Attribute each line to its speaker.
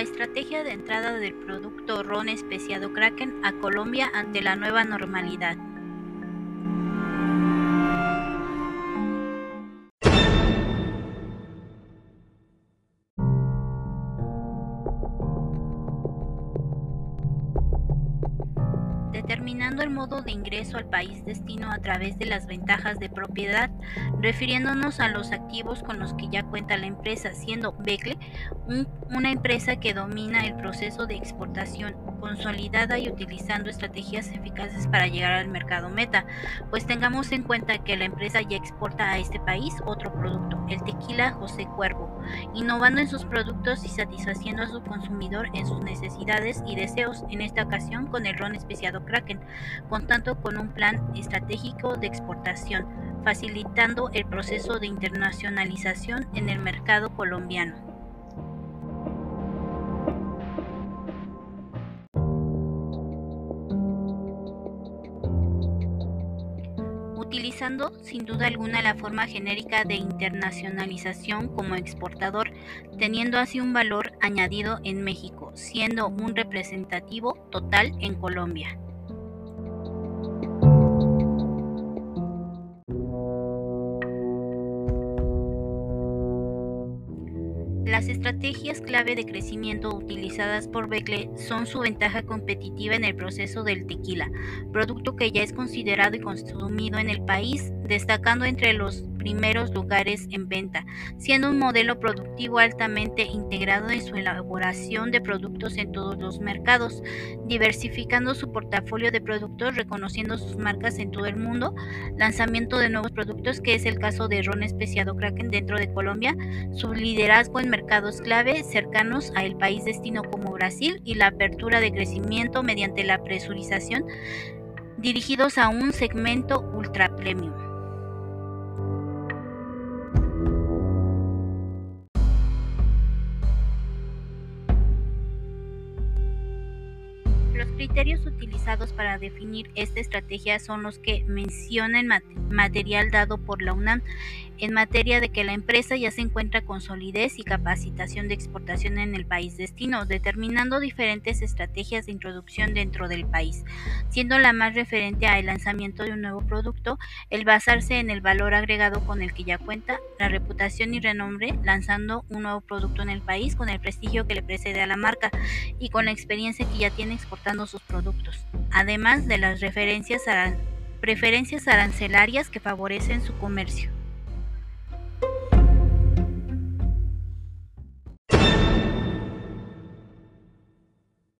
Speaker 1: estrategia de entrada del producto ron especiado Kraken a Colombia ante la nueva normalidad. Determinando el modo de ingreso al país destino a través de las ventajas de propiedad, refiriéndonos a los activos con los que ya cuenta la empresa, siendo Becle una empresa que domina el proceso de exportación, consolidada y utilizando estrategias eficaces para llegar al mercado meta, pues tengamos en cuenta que la empresa ya exporta a este país otro producto, el tequila José Cuervo, innovando en sus productos y satisfaciendo a su consumidor en sus necesidades y deseos, en esta ocasión con el ron especiado Contando con un plan estratégico de exportación, facilitando el proceso de internacionalización en el mercado colombiano. utilizando sin duda alguna la forma genérica de internacionalización como exportador, teniendo así un valor añadido en México, siendo un representativo total en Colombia. Las estrategias clave de crecimiento utilizadas por Becle son su ventaja competitiva en el proceso del tequila, producto que ya es considerado y consumido en el país, destacando entre los primeros lugares en venta, siendo un modelo productivo altamente integrado en su elaboración de productos en todos los mercados, diversificando su portafolio de productos, reconociendo sus marcas en todo el mundo, lanzamiento de nuevos productos, que es el caso de Ron Especiado Kraken dentro de Colombia, su liderazgo en mercados clave cercanos a el país destino como Brasil y la apertura de crecimiento mediante la presurización dirigidos a un segmento ultra premium. Criterios utilizados para definir esta estrategia son los que menciona el material dado por la UNAM en materia de que la empresa ya se encuentra con solidez y capacitación de exportación en el país destino, determinando diferentes estrategias de introducción dentro del país, siendo la más referente al lanzamiento de un nuevo producto, el basarse en el valor agregado con el que ya cuenta, la reputación y renombre, lanzando un nuevo producto en el país con el prestigio que le precede a la marca y con la experiencia que ya tiene exportando sus productos, además de las referencias preferencias arancelarias que favorecen su comercio.